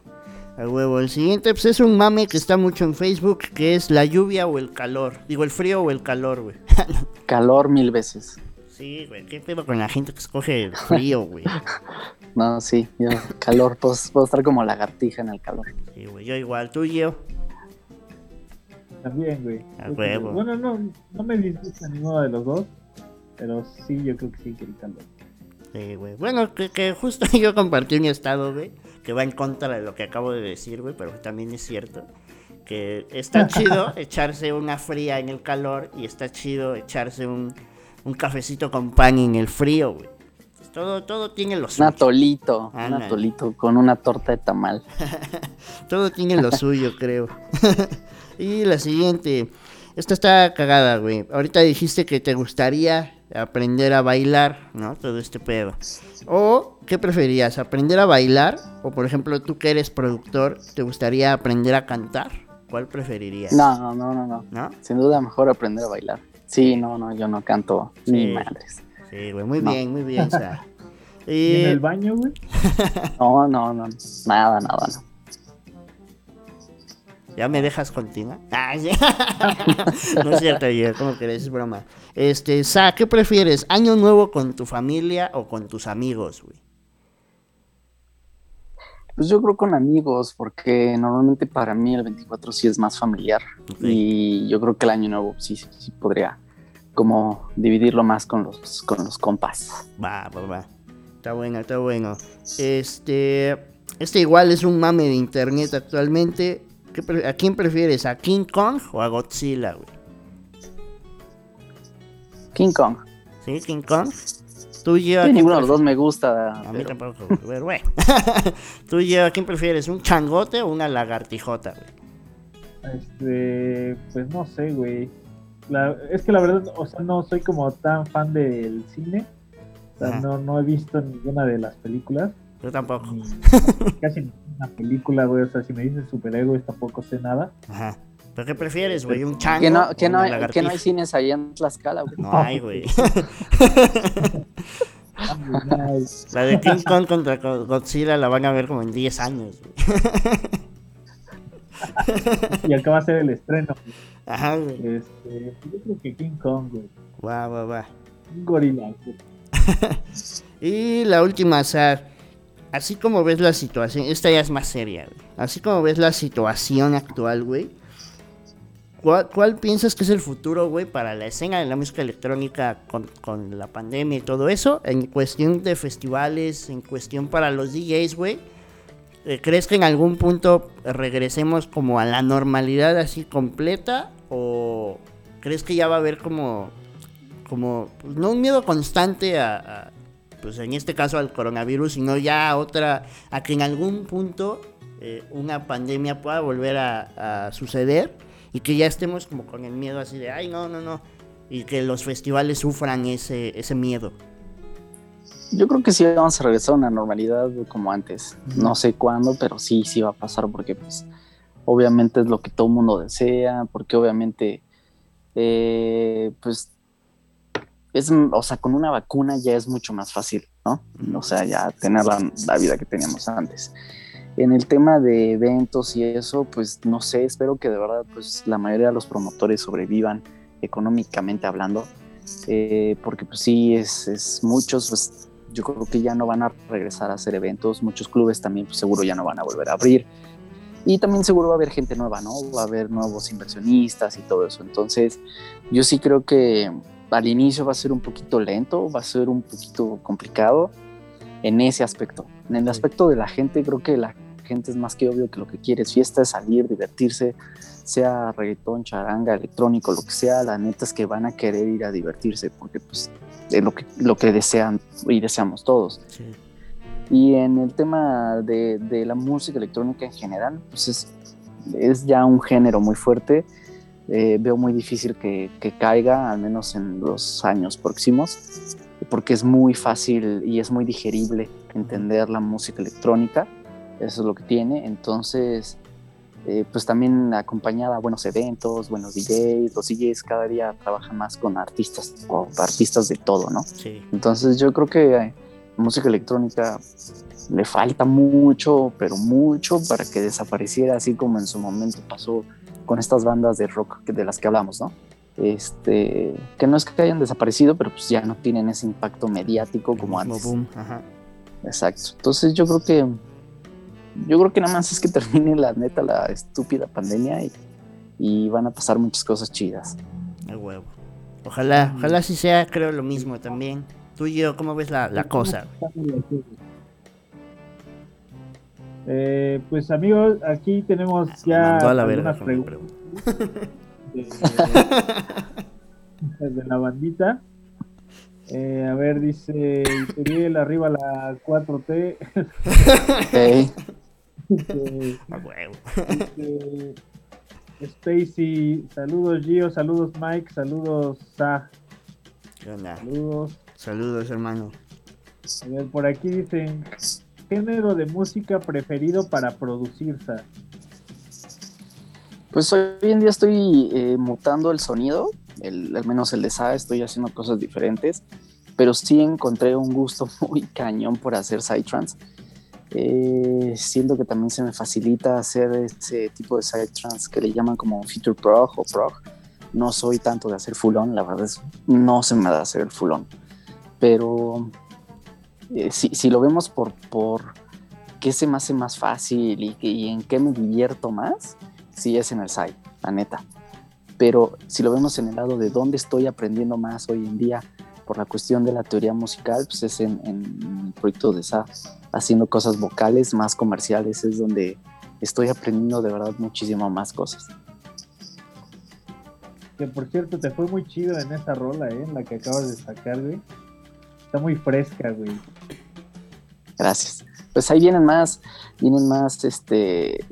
A huevo. El siguiente pues es un mame que está mucho en Facebook, que es la lluvia o el calor. Digo, el frío o el calor, güey. (laughs) calor mil veces. Sí, güey, qué pedo con la gente que escoge el frío, güey. (laughs) no, sí, yo, calor, puedo, puedo estar como lagartija en el calor. Sí, güey, yo igual, tú y yo también, güey. Bueno, no, no me disgusta ninguno de los dos, pero sí, yo creo que sí que el calor. Sí, güey. Bueno, que, justo (laughs) yo compartí un estado, güey, que va en contra de lo que acabo de decir, güey, pero también es cierto. Que está (laughs) chido echarse una fría en el calor y está chido echarse un, un cafecito con pan en el frío, güey. Todo, todo tiene lo suyo. Un atolito, un atolito con una torta de tamal. (laughs) todo tiene lo suyo, creo. Y la siguiente. Esta está cagada, güey. Ahorita dijiste que te gustaría aprender a bailar, ¿no? Todo este pedo. O, ¿qué preferías? ¿Aprender a bailar? O, por ejemplo, tú que eres productor, ¿te gustaría aprender a cantar? ¿Cuál preferirías? No, no, no, no. ¿No? Sin duda, mejor aprender a bailar. Sí, no, no, yo no canto ni madres. Sí, güey, muy bien, muy bien, o sea. (laughs) ¿Y en el baño, güey? (laughs) no, no, no. Nada, nada, no. ¿Ya me dejas continuar? Ah, (laughs) no es cierto, yo, ¿cómo crees? Es broma. Este, Sa, ¿qué prefieres? ¿Año nuevo con tu familia o con tus amigos, güey? Pues yo creo con amigos, porque normalmente para mí el 24 sí es más familiar. Y yo creo que el año nuevo sí, sí, podría como dividirlo más con los, con los compas. Va, va, va. Está bueno, está bueno. Este, este igual es un mame de internet actualmente. ¿A quién prefieres? ¿A King Kong o a Godzilla, güey? King Kong. ¿Sí, King Kong? Tú y yo. ninguno de los dos me gusta. A mí tampoco, pero bueno. (laughs) Tú y yo, ¿a quién prefieres? ¿Un changote o una lagartijota, güey? Este. Pues no sé, güey. es que la verdad, o sea, no soy como tan fan del cine. O sea, no, no he visto ninguna de las películas. Yo tampoco. (laughs) Casi una película, güey. O sea, si me dices superhéroes, tampoco sé nada. Ajá. ¿Pero qué prefieres, güey? ¿Un chango? Que no, que no, que no hay cines ahí en Tlaxcala, güey. No hay, güey. (laughs) la de King Kong contra Godzilla la van a ver como en 10 años, güey. y acá va a ser el estreno. Ajá, güey. Este, yo creo que King Kong, güey. Va, va, va. Un gorila, güey. (laughs) y la última, o sea así como ves la situación, esta ya es más seria, Así como ves la situación actual, güey. ¿Cuál, piensas que es el futuro, güey, para la escena de la música electrónica con, la pandemia y todo eso? En cuestión de festivales, en cuestión para los DJs, güey. Eh, ¿Crees que en algún punto regresemos como a la normalidad así completa? ¿O crees que ya va a haber como, como, pues, no un miedo constante a pues en este caso al coronavirus, sino ya a otra, a que en algún punto eh, una pandemia pueda volver a, suceder y que ya estemos como con el miedo así de, ay, no, no, no, y que los festivales sufran ese, ese miedo. Yo creo que sí vamos a regresar a una normalidad como antes. No sé cuándo, pero sí, sí va a pasar porque pues obviamente es lo que todo mundo desea, porque obviamente eh, pues es, o sea, con una vacuna ya es mucho más fácil, ¿no? O sea, ya tener la, vida que teníamos antes. En el tema de eventos y eso, pues no sé, espero que de verdad pues la mayoría de los promotores sobrevivan económicamente hablando, eh, porque pues sí, es, es, muchos, pues yo creo que ya no van a regresar a hacer eventos, muchos clubes también pues, seguro ya no van a volver a abrir, y también seguro va a haber gente nueva, ¿no? Va a haber nuevos inversionistas y todo eso, entonces yo sí creo que al inicio va a ser un poquito lento, va a ser un poquito complicado en ese aspecto. En el aspecto de la gente, creo que la gente es más que obvio que lo que quiere es fiesta, es salir, divertirse, sea reggaetón, charanga, electrónico, lo que sea, la neta es que van a querer ir a divertirse, porque pues es lo que, lo que desean y deseamos todos. Y en el tema de, de, la música electrónica en general, pues es, es ya un género muy fuerte. Eh, veo muy difícil que, que, caiga, al menos en los años próximos, porque es muy fácil y es muy digerible entender la música electrónica. Eso es lo que tiene. Entonces, eh, pues también acompañada a buenos eventos, buenos DJs. Los DJs cada día trabajan más con artistas o artistas de todo, ¿no? Sí. Entonces yo creo que eh, música electrónica le falta mucho, pero mucho para que desapareciera así como en su momento pasó con estas bandas de rock de las que hablamos, ¿no? Este, que no es que hayan desaparecido, pero pues ya no tienen ese impacto mediático como antes. Boom. Ajá. Exacto. Entonces yo creo que yo creo que nada más es que termine la neta la estúpida pandemia y, van a pasar muchas cosas chidas. El huevo. Ojalá, ojalá sí sea, creo lo mismo también. Tú y yo, ¿cómo ves la, cosa? Eh, pues amigos, aquí tenemos ah, ya a la algunas preguntas (laughs) de, la bandita. Eh, a ver, dice Uriel, arriba la 4T. (laughs) Stacy, saludos Gio, saludos Mike, saludos Sa. Saludos. Saludos, hermano. A ver, por aquí dicen, género de música preferido para producir, Sa. Pues hoy en día estoy eh, mutando el sonido, al menos el de Sa, estoy haciendo cosas diferentes, pero sí encontré un gusto (laughs) muy cañón por hacer psytrance eh, siento que también se me facilita hacer ese tipo de side trans que le llaman como feature prog o prog. No soy tanto de hacer full on, la verdad es no se me da hacer el full on. Pero eh, si, lo vemos por, por qué se me hace más fácil y, y, en qué me divierto más, sí es en el side, la neta. Pero si lo vemos en el lado de dónde estoy aprendiendo más hoy en día, por la cuestión de la teoría musical, pues es en, el proyecto de SA, haciendo cosas vocales más comerciales, es donde estoy aprendiendo de verdad muchísimo más cosas. Que por cierto, te fue muy chido en esa rola, ¿eh? En la que acabas de sacar, güey. Está muy fresca, güey. Gracias. Pues ahí vienen más, vienen más, este,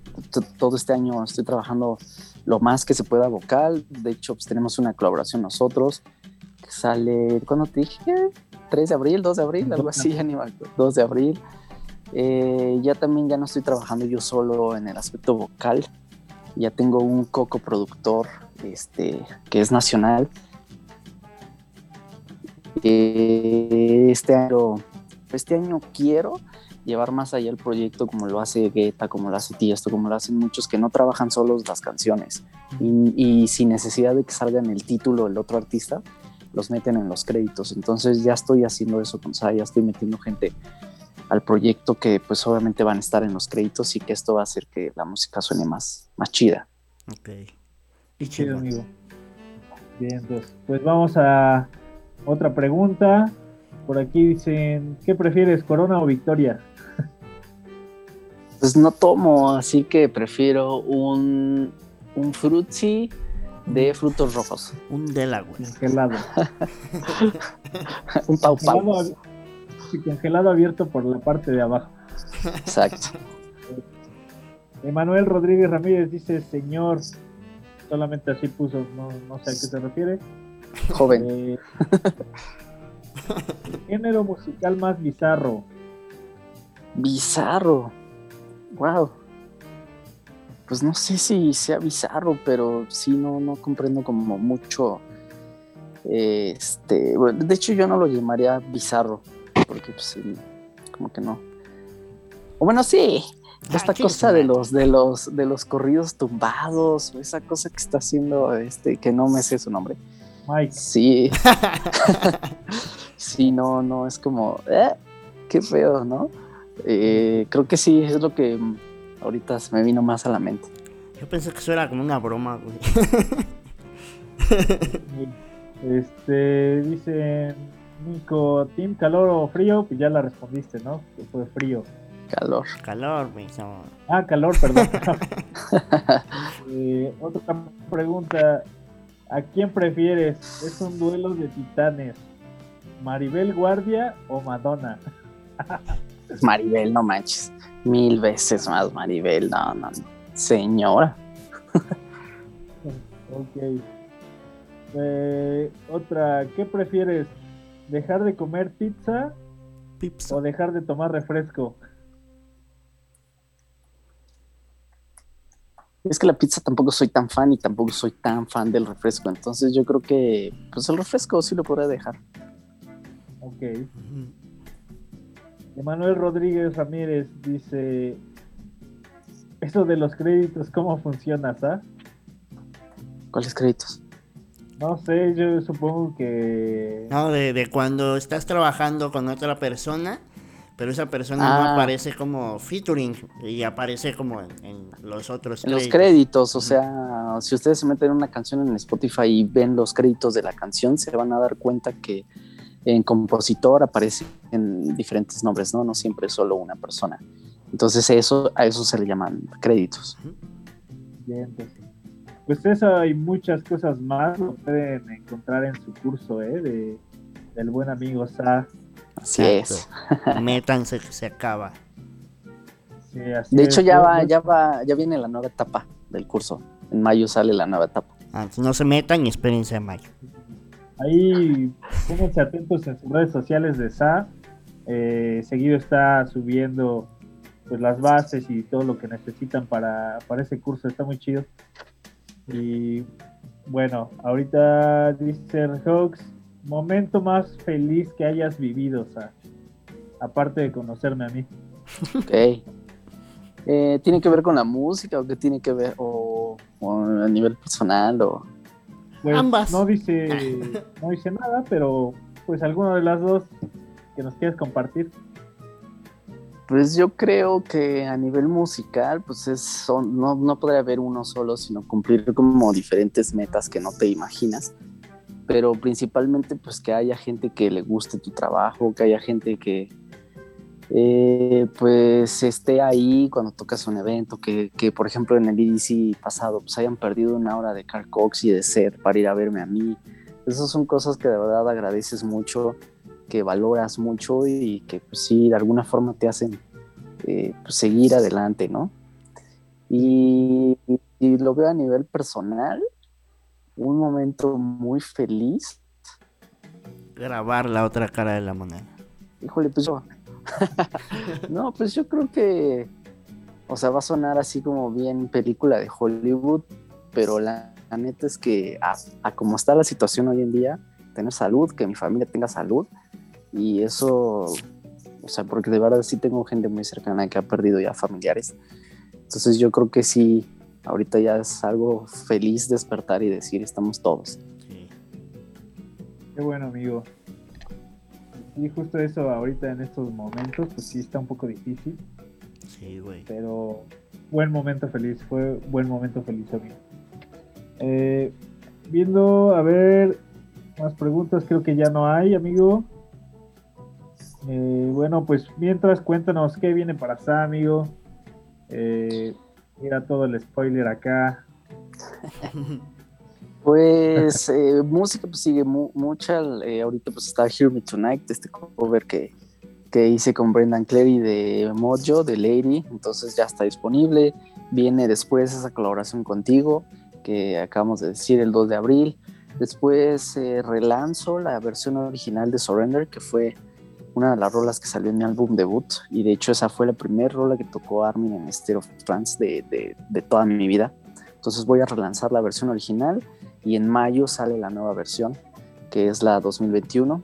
todo este año estoy trabajando lo más que se pueda vocal. De hecho, pues tenemos una colaboración nosotros sale, ¿cuándo te dije? 3 de abril, 2 de abril, algo así, ya 2 de abril. Eh, ya también ya no estoy trabajando yo solo en el aspecto vocal, ya tengo un coco productor este, que es nacional. Eh, este año, este año quiero llevar más allá el proyecto como lo hace Guetta, como lo hace Tiesto, como lo hacen muchos que no trabajan solos las canciones y, y, sin necesidad de que salga en el título el otro artista, los meten en los créditos. Entonces ya estoy haciendo eso con SAI, ya estoy metiendo gente al proyecto que pues obviamente van a estar en los créditos y que esto va a hacer que la música suene más, más chida. Ok. Y chido, amigo. Bien, entonces, pues vamos a otra pregunta. Por aquí dicen, ¿qué prefieres, Corona o Victoria? Pues no tomo, así que prefiero un, un de frutos rojos. Un Delaware. Congelado. (laughs) un pau pau. Congelado, abierto por la parte de abajo. Exacto. Emanuel Rodríguez Ramírez dice, señor, solamente así puso, no, no sé a qué se refiere. Joven. Eh, (laughs) género musical más bizarro. Bizarro. Wow pues no sé si sea bizarro, pero sí no, no comprendo como mucho. Este, de hecho yo no lo llamaría bizarro, porque pues como que no. O bueno, sí, ah, esta cosa de los, de los, de los corridos tumbados, esa cosa que está haciendo, este, que no me sé su nombre. Mike. Sí. (laughs) sí, no, no, es como, eh, qué feo, ¿no? Eh, creo que sí, es lo que ahorita se me vino más a la mente. Yo pensé que eso era como una broma, güey. este, dice Nico, ¿Team calor o frío? Pues ya la respondiste, ¿no? Que fue frío. Calor. Calor, güey. Ah, calor, perdón. (laughs) (laughs) Eh, otra pregunta. ¿A quién prefieres? Es un duelo de titanes. ¿Maribel Guardia o Madonna? Maribel, no manches. Mil veces más Maribel, no, no, no. Señora. (laughs) ok. Eh, otra, ¿qué prefieres? ¿Dejar de comer pizza, o dejar de tomar refresco? Es que la pizza tampoco soy tan fan y tampoco soy tan fan del refresco. Entonces yo creo que pues el refresco sí lo podré dejar. Ok. Emanuel Rodríguez Ramírez dice, eso de los créditos, ¿cómo funciona, sa? ¿Cuáles créditos? No sé, yo supongo que... No, de, cuando estás trabajando con otra persona, pero esa persona no ah. aparece como featuring y aparece como en, los otros En los créditos, o sea, si ustedes se meten en una canción en Spotify y ven los créditos de la canción, se van a dar cuenta que en compositor aparecen diferentes nombres, ¿no? No siempre solo una persona. Entonces eso, a eso se le llaman créditos. Bien, pues, pues eso hay muchas cosas más, lo pueden encontrar en su curso, ¿eh? De, del buen amigo Sa. Así es. (laughs) Métanse que se acaba. de hecho ya va, ya va, ya viene la nueva etapa del curso. En mayo sale la nueva etapa. Ah, no se metan y espérense a mayo. Ahí pónganse atentos en sus redes sociales de SA. Eh, seguido está subiendo pues las bases y todo lo que necesitan para, para ese curso. Está muy chido. Y bueno, ahorita dice Hawks, momento más feliz que hayas vivido, Sa. Aparte de conocerme a mí. Ok. Eh, ¿Tiene que ver con la música o qué tiene que ver? O, o a nivel personal o pues, Ambas. No dice, (laughs) no dice nada, pero pues alguna de las dos que nos quieres compartir. Pues yo creo que a nivel musical, pues es, son, no, no podría haber uno solo, sino cumplir como diferentes metas que no te imaginas. Pero principalmente, pues que haya gente que le guste tu trabajo, que haya gente que, eh, pues esté ahí cuando tocas un evento, que, por ejemplo en el EDC pasado pues hayan perdido una hora de Carl Cox y de Seth para ir a verme a mí. Esas son cosas que de verdad agradeces mucho, que valoras mucho y que pues sí, de alguna forma te hacen eh, pues, seguir adelante, ¿no? Y, y, lo veo a nivel personal, un momento muy feliz. Grabar la otra cara de la moneda. Híjole, pues yo, (laughs) no, pues yo creo que, o sea, va a sonar así como bien película de Hollywood, pero la, neta es que a, como está la situación hoy en día, tener salud, que mi familia tenga salud, y eso, o sea, porque de verdad sí tengo gente muy cercana que ha perdido ya familiares. Entonces yo creo que sí, ahorita ya es algo feliz despertar y decir, estamos todos. Qué bueno, amigo. Y justo eso ahorita en estos momentos, pues sí está un poco difícil. Sí, güey. Pero buen momento feliz, fue buen momento feliz, amigo. Eh, viendo, a ver, más preguntas creo que ya no hay, amigo. Eh, bueno, pues mientras cuéntanos qué viene para Sam, amigo. Eh, mira todo el spoiler acá. Pues eh, música pues sigue mucha, eh, ahorita pues está Hear Me Tonight, este cover que, que hice con Brendan Cleary de Mojo, de Lady, entonces ya está disponible, viene después esa colaboración contigo que acabamos de decir el 2 de abril, después eh, relanzo la versión original de Surrender que fue una de las rolas que salió en mi álbum debut y de hecho esa fue la primera rola que tocó Armin en Stereo of Trance de, de, de toda mi vida. Entonces voy a relanzar la versión original y en mayo sale la nueva versión, que es la 2021.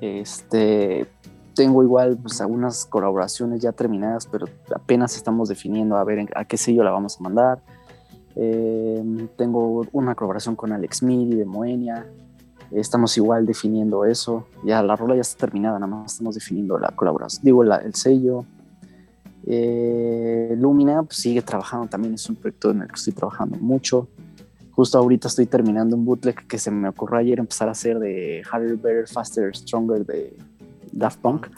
Este, tengo igual pues, algunas colaboraciones ya terminadas, pero apenas estamos definiendo a ver a qué sello la vamos a mandar. Eh, tengo una colaboración con Alex Miri de Moenia. Estamos igual definiendo eso. Ya la rola ya está terminada, nada más estamos definiendo la colaboración, digo el sello. Eh, Lumina pues, sigue trabajando también, es un proyecto en el que estoy trabajando mucho. Justo ahorita estoy terminando un bootleg que se me ocurrió ayer empezar a hacer de Harder, Better, Faster, Stronger de Daft Punk.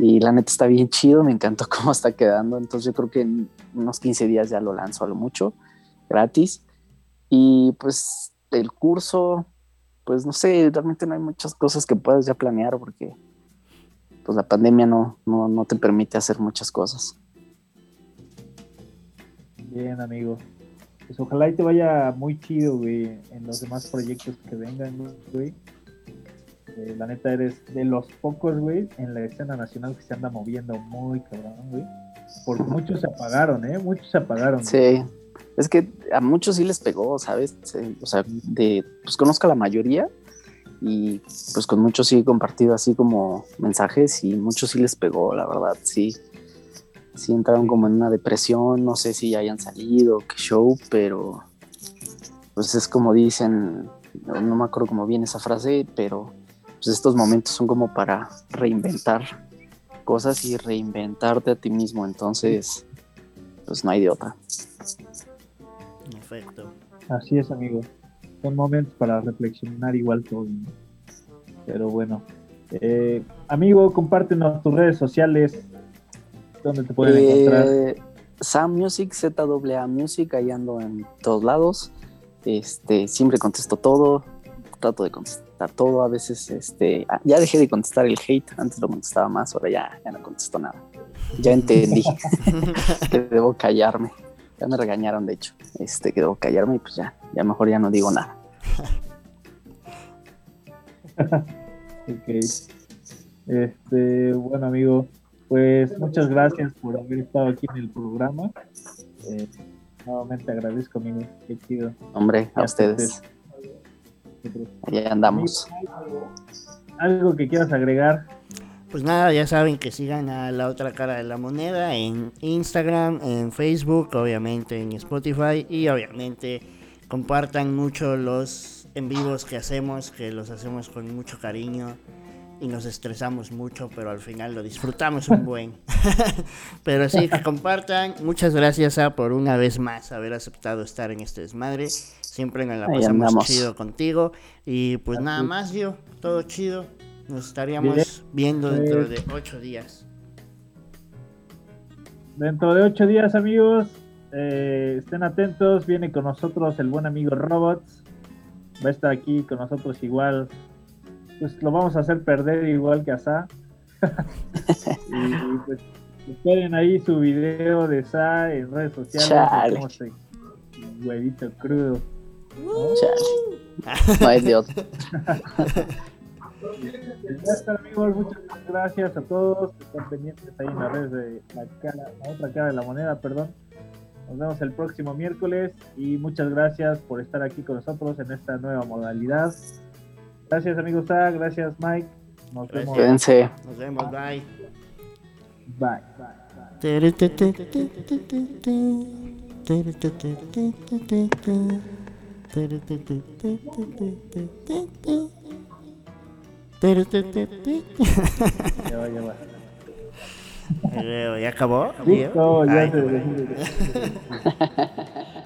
Y la neta está bien chido, me encantó (laughs) cómo está quedando. Entonces yo creo que en unos 15 días ya lo lanzo a lo mucho, gratis. Y pues el curso, pues no sé, realmente no hay muchas cosas que puedas ya planear porque pues la pandemia no, no, no te permite hacer muchas cosas. Bien, amigo. Pues ojalá y te vaya muy chido, güey, en los demás proyectos que vengan, güey. Eh, la neta eres de los pocos, güey, en la escena nacional que se anda moviendo muy cabrón, güey. Porque muchos se apagaron, ¿eh? Muchos se apagaron. Sí. Es que a muchos sí les pegó, ¿sabes? o sea, de, pues conozco a la mayoría y pues con muchos sí he compartido así como mensajes y muchos sí les pegó, la verdad, sí. Sí entraron como en una depresión, no sé si ya hayan salido, qué show, pero pues es como dicen, no me acuerdo cómo viene esa frase, pero pues estos momentos son como para reinventar cosas y reinventarte a ti mismo, entonces pues no hay de. Perfecto. Así es, amigo. Son momentos para reflexionar igual todo. Pero bueno. Eh, amigo, compártenos tus redes sociales. ¿Dónde te pueden eh, encontrar? Sam Music, ZAA Music, ahí ando en todos lados. Este, siempre contesto todo. Trato de contestar todo. A veces, este, ah, ya dejé de contestar el hate. Antes lo contestaba más, ahora ya, ya no contesto nada. Ya entendí que (laughs) (laughs) debo callarme. Ya me regañaron, de hecho. Este, que debo callarme y pues ya, ya mejor ya no digo nada. (laughs) ok. Este, bueno, amigo, pues muchas gracias por haber estado aquí en el programa. Eh, nuevamente agradezco, amigo. Qué chido. Hombre, a ustedes. Ya andamos. ¿Algo que quieras agregar? Pues nada, ya saben que sigan a la otra cara de la moneda en Instagram, en Facebook, obviamente en Spotify y obviamente compartan mucho los en vivos que hacemos, que los hacemos con mucho cariño y nos estresamos mucho, pero al final lo disfrutamos un buen. (laughs) pero sí, que compartan. Muchas gracias a por una vez más haber aceptado estar en este desmadre. Siempre nos la pasamos chido contigo. Y pues nada más, yo, todo chido. Nos estaríamos viendo dentro de ocho días. Dentro de ocho días, amigos. Eh, estén atentos. Viene con nosotros el buen amigo Robots. Va a estar aquí con nosotros igual. Pues lo vamos a hacer perder igual que a Sa. (laughs) y, pues esperen ahí su video de Sa en redes sociales. huevito crudo. ¿no? No hay de otro. (laughs) amigos, muchas gracias a todos que están pendientes ahí en la red de la, cara, la otra cara de la moneda, perdón. Nos vemos el próximo miércoles y muchas gracias por estar aquí con nosotros en esta nueva modalidad. Gracias amigos gracias Mike. Nos vemos. Cuídense. Nos vemos, bye. Bye. bye. Te. Ya va, ya va. (laughs) ¿Ya acabó? Listo, ya se (laughs)